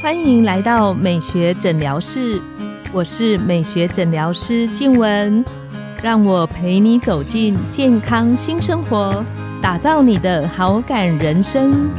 欢迎来到美学诊疗室，我是美学诊疗师静文，让我陪你走进健康新生活，打造你的好感人生。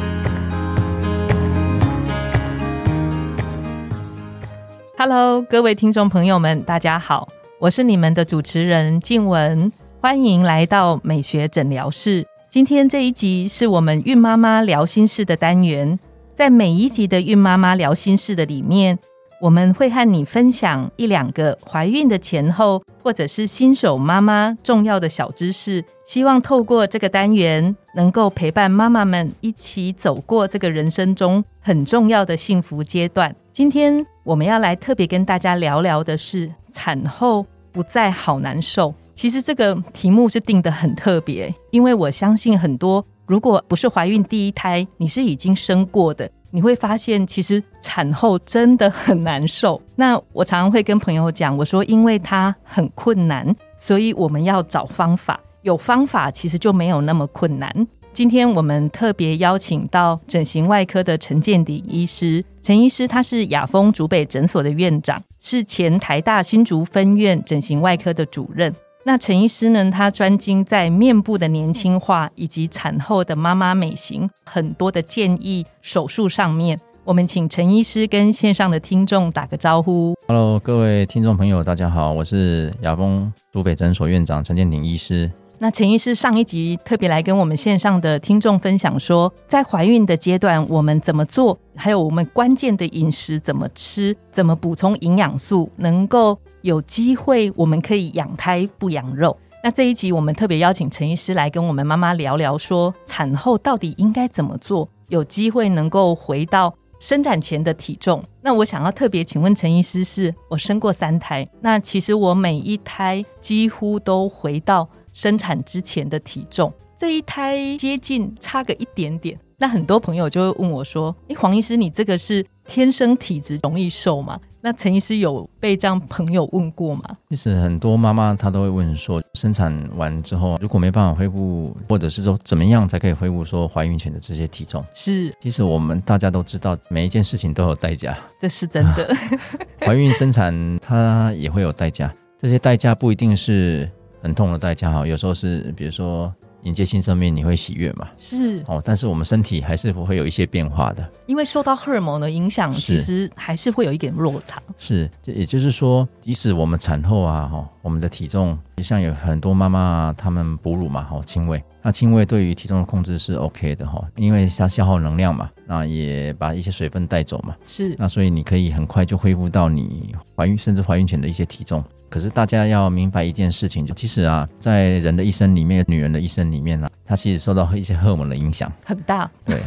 Hello，各位听众朋友们，大家好，我是你们的主持人静文，欢迎来到美学诊疗室。今天这一集是我们孕妈妈聊心事的单元。在每一集的孕妈妈聊心事的里面，我们会和你分享一两个怀孕的前后，或者是新手妈妈重要的小知识。希望透过这个单元，能够陪伴妈妈们一起走过这个人生中很重要的幸福阶段。今天我们要来特别跟大家聊聊的是产后不再好难受。其实这个题目是定的很特别，因为我相信很多。如果不是怀孕第一胎，你是已经生过的，你会发现其实产后真的很难受。那我常常会跟朋友讲，我说因为它很困难，所以我们要找方法。有方法其实就没有那么困难。今天我们特别邀请到整形外科的陈建鼎医师，陈医师他是雅丰竹北诊所的院长，是前台大新竹分院整形外科的主任。那陈医师呢？他专精在面部的年轻化以及产后的妈妈美型，很多的建议手术上面。我们请陈医师跟线上的听众打个招呼。Hello，各位听众朋友，大家好，我是亚丰都北诊所院长陈建鼎医师。那陈医师上一集特别来跟我们线上的听众分享说，在怀孕的阶段我们怎么做，还有我们关键的饮食怎么吃，怎么补充营养素，能够有机会我们可以养胎不养肉。那这一集我们特别邀请陈医师来跟我们妈妈聊聊，说产后到底应该怎么做，有机会能够回到生产前的体重。那我想要特别请问陈医师，是我生过三胎，那其实我每一胎几乎都回到。生产之前的体重，这一胎接近差个一点点，那很多朋友就会问我说：“诶，黄医师，你这个是天生体质容易瘦吗？”那陈医师有被这样朋友问过吗？其实很多妈妈她都会问说，生产完之后如果没办法恢复，或者是说怎么样才可以恢复说怀孕前的这些体重？是，其实我们大家都知道，每一件事情都有代价，这是真的。怀孕生产它也会有代价，这些代价不一定是。很痛的代价哈，有时候是比如说迎接新生命，你会喜悦嘛？是哦，但是我们身体还是会有一些变化的，因为受到荷尔蒙的影响，其实还是会有一点落差。是，也就是说，即使我们产后啊，哈，我们的体重，像有很多妈妈她们哺乳嘛，哈，亲喂，那亲喂对于体重的控制是 OK 的哈，因为它消耗能量嘛，那也把一些水分带走嘛，是，那所以你可以很快就恢复到你怀孕甚至怀孕前的一些体重。可是大家要明白一件事情，就其实啊，在人的一生里面，女人的一生里面呢，她其实受到一些荷尔蒙的影响很大。对，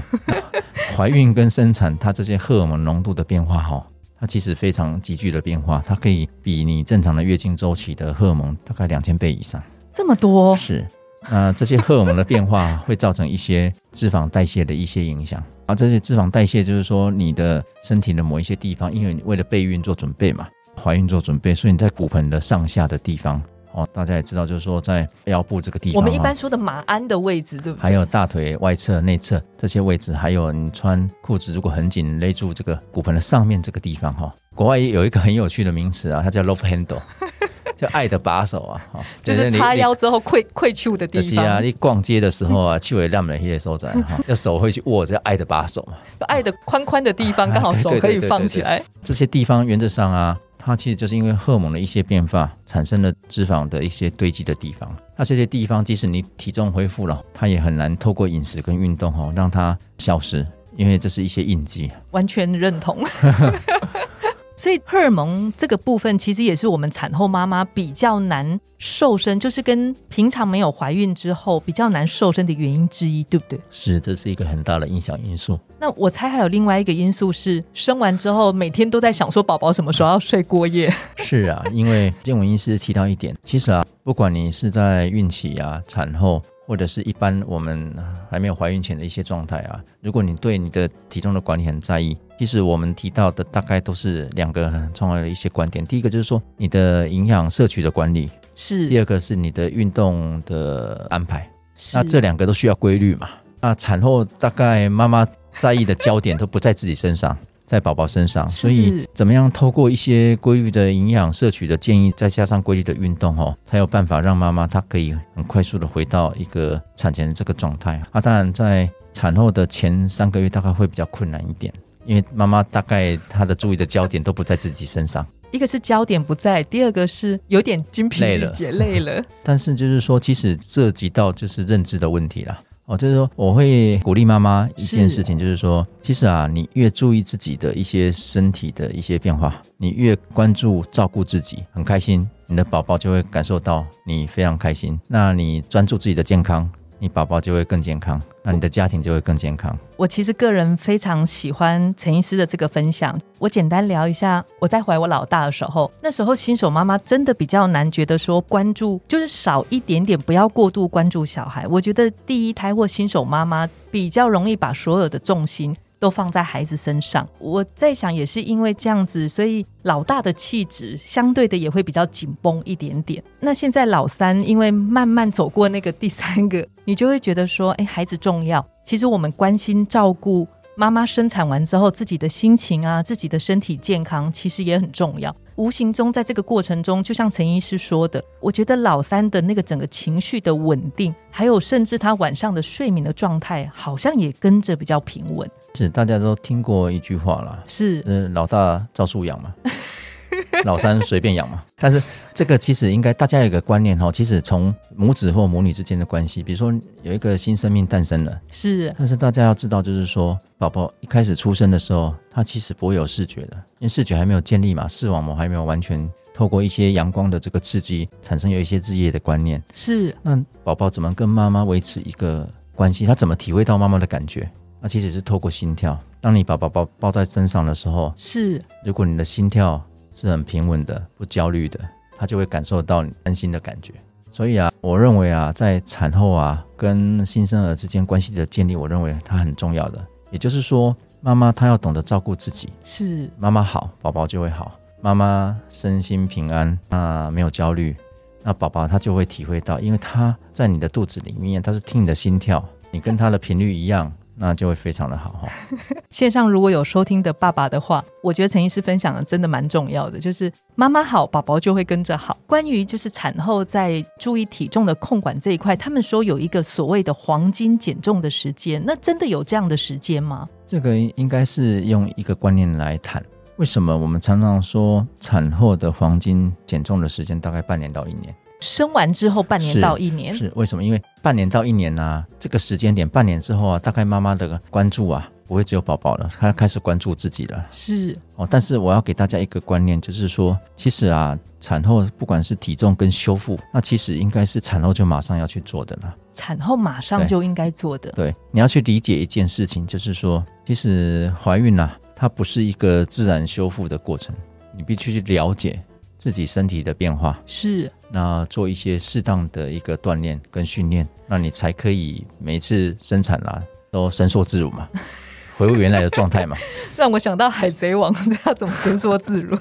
怀孕跟生产，它这些荷尔蒙浓度的变化哈，它其实非常急剧的变化，它可以比你正常的月经周期的荷尔蒙大概两千倍以上。这么多？是。那这些荷尔蒙的变化 会造成一些脂肪代谢的一些影响，而这些脂肪代谢就是说你的身体的某一些地方，因为你为了备孕做准备嘛。怀孕做准备，所以你在骨盆的上下的地方哦，大家也知道，就是说在腰部这个地方，我们一般说的马鞍的位置，对不对？还有大腿外侧、内侧这些位置，还有你穿裤子如果很紧勒住这个骨盆的上面这个地方哈。国外有一个很有趣的名词啊，它叫 love handle，叫爱的把手啊，哈，就是叉腰之后跪跪处的地方。是啊，你逛街的时候啊，气味亮的那些收在哈，要手会去握这爱的把手嘛，爱的宽宽的地方刚好手可以放起来。这些地方原则上啊。它其实就是因为荷尔蒙的一些变化，产生了脂肪的一些堆积的地方。那这些地方，即使你体重恢复了，它也很难透过饮食跟运动哦让它消失，因为这是一些印记。完全认同。所以荷尔蒙这个部分，其实也是我们产后妈妈比较难瘦身，就是跟平常没有怀孕之后比较难瘦身的原因之一，对不对？是，这是一个很大的影响因素。那我猜还有另外一个因素是，生完之后每天都在想说宝宝什么时候要睡过夜。是啊，因为建文医师提到一点，其实啊，不管你是在孕期啊、产后。或者是一般我们还没有怀孕前的一些状态啊，如果你对你的体重的管理很在意，其实我们提到的大概都是两个很重要的一些观点。第一个就是说你的营养摄取的管理是，第二个是你的运动的安排。那这两个都需要规律嘛？那产后大概妈妈在意的焦点都不在自己身上，在宝宝身上。所以，怎么样透过一些规律的营养摄取的建议，再加上规律的运动哦，才有办法让妈妈她可以很快速的回到一个产前的这个状态啊。当然，在产后的前三个月大概会比较困难一点，因为妈妈大概她的注意的焦点都不在自己身上。一个是焦点不在，第二个是有点精疲力竭，累了。但是就是说，其实涉及到就是认知的问题啦。哦，就是说，我会鼓励妈妈一件事情，就是说，其实啊，你越注意自己的一些身体的一些变化，你越关注照顾自己，很开心，你的宝宝就会感受到你非常开心。那你专注自己的健康，你宝宝就会更健康，那你的家庭就会更健康。我其实个人非常喜欢陈医师的这个分享。我简单聊一下，我在怀我老大的时候，那时候新手妈妈真的比较难，觉得说关注就是少一点点，不要过度关注小孩。我觉得第一胎或新手妈妈比较容易把所有的重心。都放在孩子身上，我在想，也是因为这样子，所以老大的气质相对的也会比较紧绷一点点。那现在老三，因为慢慢走过那个第三个，你就会觉得说，哎，孩子重要。其实我们关心照顾妈妈生产完之后自己的心情啊，自己的身体健康，其实也很重要。无形中在这个过程中，就像陈医师说的，我觉得老三的那个整个情绪的稳定，还有甚至他晚上的睡眠的状态，好像也跟着比较平稳。是大家都听过一句话啦，是嗯，老大照素养嘛，老三随便养嘛。但是这个其实应该大家有一个观念哈，其实从母子或母女之间的关系，比如说有一个新生命诞生了，是，但是大家要知道，就是说宝宝一开始出生的时候，他其实不会有视觉的，因为视觉还没有建立嘛，视网膜还没有完全透过一些阳光的这个刺激，产生有一些日夜的观念。是，那宝宝怎么跟妈妈维持一个关系？他怎么体会到妈妈的感觉？那其实是透过心跳。当你把宝宝抱在身上的时候，是，如果你的心跳是很平稳的、不焦虑的，他就会感受到你安心的感觉。所以啊，我认为啊，在产后啊跟新生儿之间关系的建立，我认为它很重要的。也就是说，妈妈她要懂得照顾自己，是，妈妈好，宝宝就会好；妈妈身心平安，那没有焦虑，那宝宝他就会体会到，因为他在你的肚子里面，他是听你的心跳，你跟他的频率一样。那就会非常的好哈。线上如果有收听的爸爸的话，我觉得陈医师分享的真的蛮重要的，就是妈妈好，宝宝就会跟着好。关于就是产后在注意体重的控管这一块，他们说有一个所谓的黄金减重的时间，那真的有这样的时间吗？这个应该是用一个观念来谈。为什么我们常常说产后的黄金减重的时间大概半年到一年？生完之后半年到一年是为什么？因为半年到一年呢，这个时间点，半年之后啊，大概妈妈的关注啊，不会只有宝宝了，她开始关注自己了。是哦，但是我要给大家一个观念，就是说，其实啊，产后不管是体重跟修复，那其实应该是产后就马上要去做的了。产后马上就应该做的。对，你要去理解一件事情，就是说，其实怀孕呐，它不是一个自然修复的过程，你必须去了解。自己身体的变化是，那做一些适当的一个锻炼跟训练，那你才可以每一次生产啦都伸缩自如嘛，回复原来的状态嘛。让我想到海贼王 要怎么伸缩自如。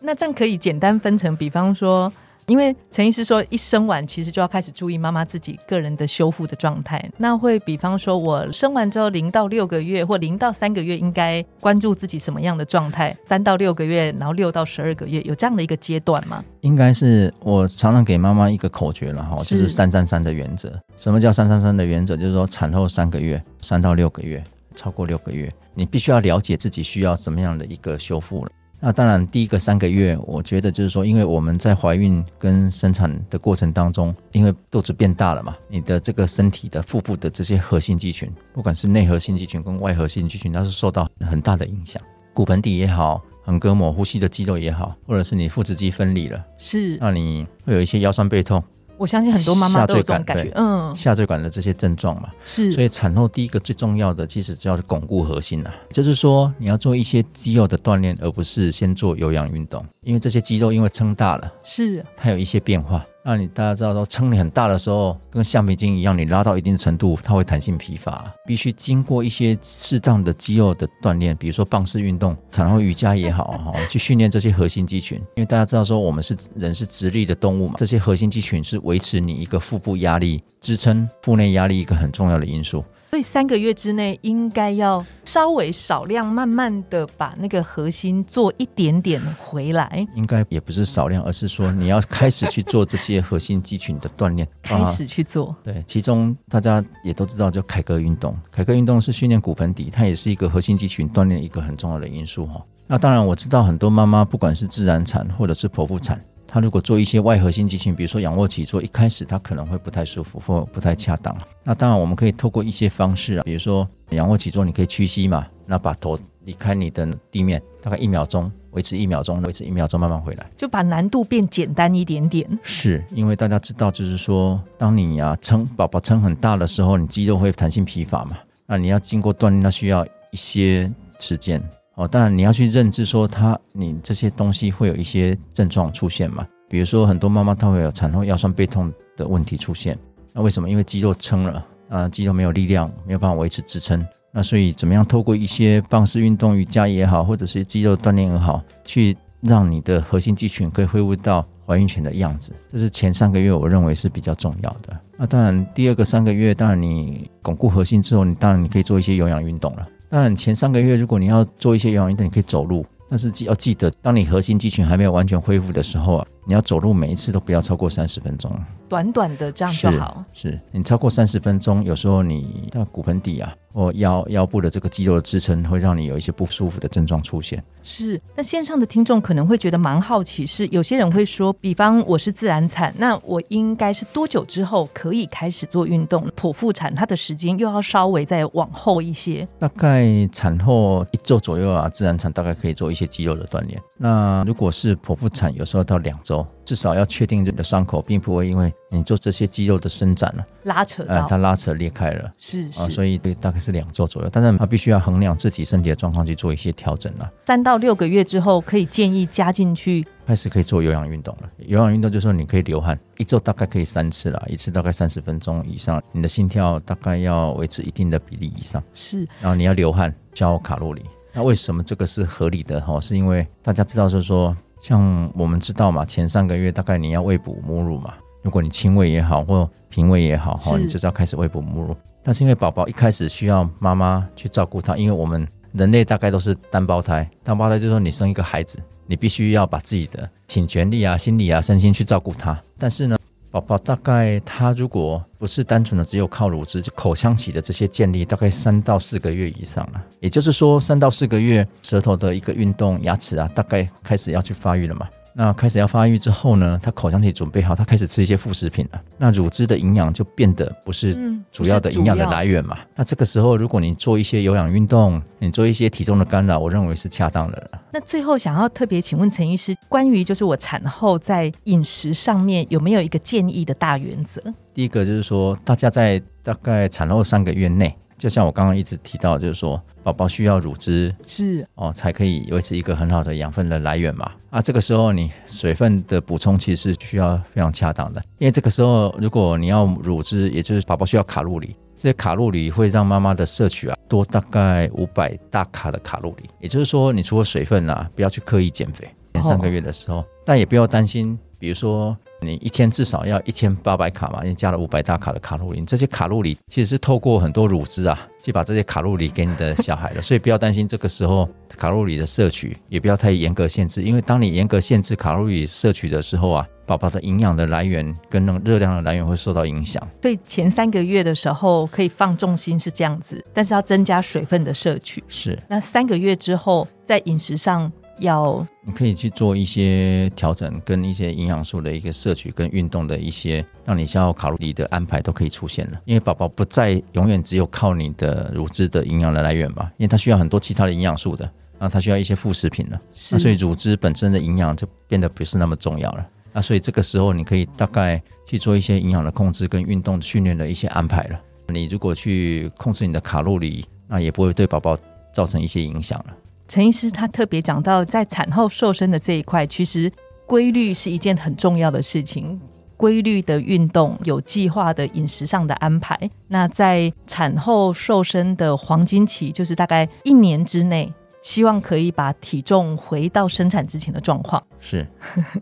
那这样可以简单分成，比方说。因为陈医师说，一生完其实就要开始注意妈妈自己个人的修复的状态。那会比方说，我生完之后零到六个月或零到三个月，应该关注自己什么样的状态？三到六个月，然后六到十二个月，有这样的一个阶段吗？应该是我常常给妈妈一个口诀了哈，就是三三三的原则。什么叫三三三的原则？就是说产后三个月，三到六个月，超过六个月，你必须要了解自己需要什么样的一个修复了。那当然，第一个三个月，我觉得就是说，因为我们在怀孕跟生产的过程当中，因为肚子变大了嘛，你的这个身体的腹部的这些核心肌群，不管是内核心肌群跟外核心肌群，它是受到很大的影响。骨盆底也好，横膈膜、呼吸的肌肉也好，或者是你腹直肌分离了，是，那你会有一些腰酸背痛。我相信很多妈妈都有这种感觉，嗯，下坠感的这些症状嘛，是，所以产后第一个最重要的其实叫巩固核心呐，就是说你要做一些肌肉的锻炼，而不是先做有氧运动，因为这些肌肉因为撑大了，是，它有一些变化。那你大家知道说，撑力很大的时候，跟橡皮筋一样，你拉到一定程度，它会弹性疲乏，必须经过一些适当的肌肉的锻炼，比如说棒式运动、产后瑜伽也好，哈，去训练这些核心肌群。因为大家知道说，我们是人是直立的动物嘛，这些核心肌群是维持你一个腹部压力、支撑腹内压力一个很重要的因素。所以三个月之内应该要稍微少量，慢慢的把那个核心做一点点回来。应该也不是少量，而是说你要开始去做这些核心肌群的锻炼，开始去做。对，其中大家也都知道，就凯歌运动，凯歌运动是训练骨盆底，它也是一个核心肌群锻炼一个很重要的因素哈。那当然我知道很多妈妈，不管是自然产或者是剖腹产。他如果做一些外核心肌群，比如说仰卧起坐，一开始他可能会不太舒服或不太恰当。那当然，我们可以透过一些方式啊，比如说仰卧起坐，你可以屈膝嘛，那把头离开你的地面，大概一秒钟，维持一秒钟，维持一秒钟，慢慢回来，就把难度变简单一点点。是因为大家知道，就是说，当你啊撑宝宝撑很大的时候，你肌肉会弹性疲乏嘛，那你要经过锻炼，那需要一些时间。哦，当然你要去认知说，它你这些东西会有一些症状出现嘛？比如说很多妈妈她会有产后腰酸背痛的问题出现，那为什么？因为肌肉撑了啊，肌肉没有力量，没有办法维持支撑。那所以怎么样透过一些方式运动，瑜伽也好，或者是肌肉锻炼也好，去让你的核心肌群可以恢复到怀孕前的样子？这是前三个月我认为是比较重要的。那当然第二个三个月，当然你巩固核心之后，你当然你可以做一些有氧运动了。当然，前三个月如果你要做一些有氧运动，你可以走路，但是记要记得，当你核心肌群还没有完全恢复的时候啊，你要走路每一次都不要超过三十分钟，短短的这样就好。是你超过三十分钟，有时候你到骨盆底啊。或腰腰部的这个肌肉的支撑，会让你有一些不舒服的症状出现。是，那线上的听众可能会觉得蛮好奇，是有些人会说，比方我是自然产，那我应该是多久之后可以开始做运动？剖腹产它的时间又要稍微再往后一些，大概产后一周左右啊，自然产大概可以做一些肌肉的锻炼。那如果是剖腹产，有时候到两周。至少要确定你的伤口并不会因为你做这些肌肉的伸展了拉扯到，它拉扯裂开了，是是，所以对大概是两周左右，但是它必须要衡量自己身体的状况去做一些调整了。三到六个月之后，可以建议加进去，开始可以做有氧运动了。有氧运动就是说你可以流汗，一周大概可以三次了，一次大概三十分钟以上，你的心跳大概要维持一定的比例以上，是，然后你要流汗消耗卡路里。那为什么这个是合理的哈？是因为大家知道就是说。像我们知道嘛，前三个月大概你要喂哺母乳嘛。如果你亲喂也好，或平喂也好，哈，你就是要开始喂哺母乳。但是因为宝宝一开始需要妈妈去照顾他，因为我们人类大概都是单胞胎，单胞胎就是说你生一个孩子，你必须要把自己的请全力啊、心理啊、身心去照顾他。但是呢。宝宝大概他如果不是单纯的只有靠乳汁口腔期的这些建立，大概三到四个月以上了。也就是说，三到四个月舌头的一个运动，牙齿啊，大概开始要去发育了嘛。那开始要发育之后呢，他口腔期准备好，他开始吃一些副食品了。那乳汁的营养就变得不是主要的营养的来源嘛。那这个时候，如果你做一些有氧运动，你做一些体重的干扰，我认为是恰当的了。那最后想要特别请问陈医师，关于就是我产后在饮食上面有没有一个建议的大原则？第一个就是说，大家在大概产后三个月内。就像我刚刚一直提到，就是说宝宝需要乳汁是哦，才可以维持一个很好的养分的来源嘛。啊，这个时候你水分的补充其实是需要非常恰当的，因为这个时候如果你要乳汁，也就是宝宝需要卡路里，这些卡路里会让妈妈的摄取啊多大概五百大卡的卡路里。也就是说，你除了水分啊，不要去刻意减肥，前三个月的时候，但也不要担心，比如说。你一天至少要一千八百卡嘛，你加了五百大卡的卡路里，这些卡路里其实是透过很多乳汁啊，去把这些卡路里给你的小孩的，所以不要担心这个时候卡路里的摄取，也不要太严格限制，因为当你严格限制卡路里摄取的时候啊，宝宝的营养的来源跟那个热量的来源会受到影响。对，前三个月的时候可以放重心是这样子，但是要增加水分的摄取。是，那三个月之后在饮食上。要你可以去做一些调整，跟一些营养素的一个摄取，跟运动的一些让你消耗卡路里的安排都可以出现了。因为宝宝不再永远只有靠你的乳汁的营养的来源嘛，因为它需要很多其他的营养素的，那它需要一些副食品了。那所以乳汁本身的营养就变得不是那么重要了。那所以这个时候你可以大概去做一些营养的控制跟运动训练的一些安排了。你如果去控制你的卡路里，那也不会对宝宝造成一些影响了。陈医师他特别讲到，在产后瘦身的这一块，其实规律是一件很重要的事情。规律的运动，有计划的饮食上的安排。那在产后瘦身的黄金期，就是大概一年之内，希望可以把体重回到生产之前的状况。是，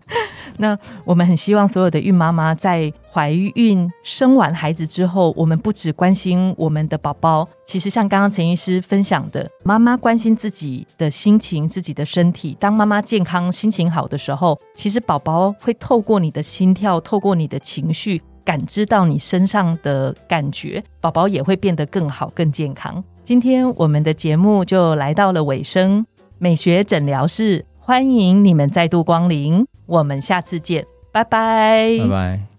那我们很希望所有的孕妈妈在怀孕、生完孩子之后，我们不只关心我们的宝宝，其实像刚刚陈医师分享的，妈妈关心自己的心情、自己的身体。当妈妈健康、心情好的时候，其实宝宝会透过你的心跳、透过你的情绪，感知到你身上的感觉，宝宝也会变得更好、更健康。今天我们的节目就来到了尾声，美学诊疗室欢迎你们再度光临，我们下次见，拜拜，拜拜。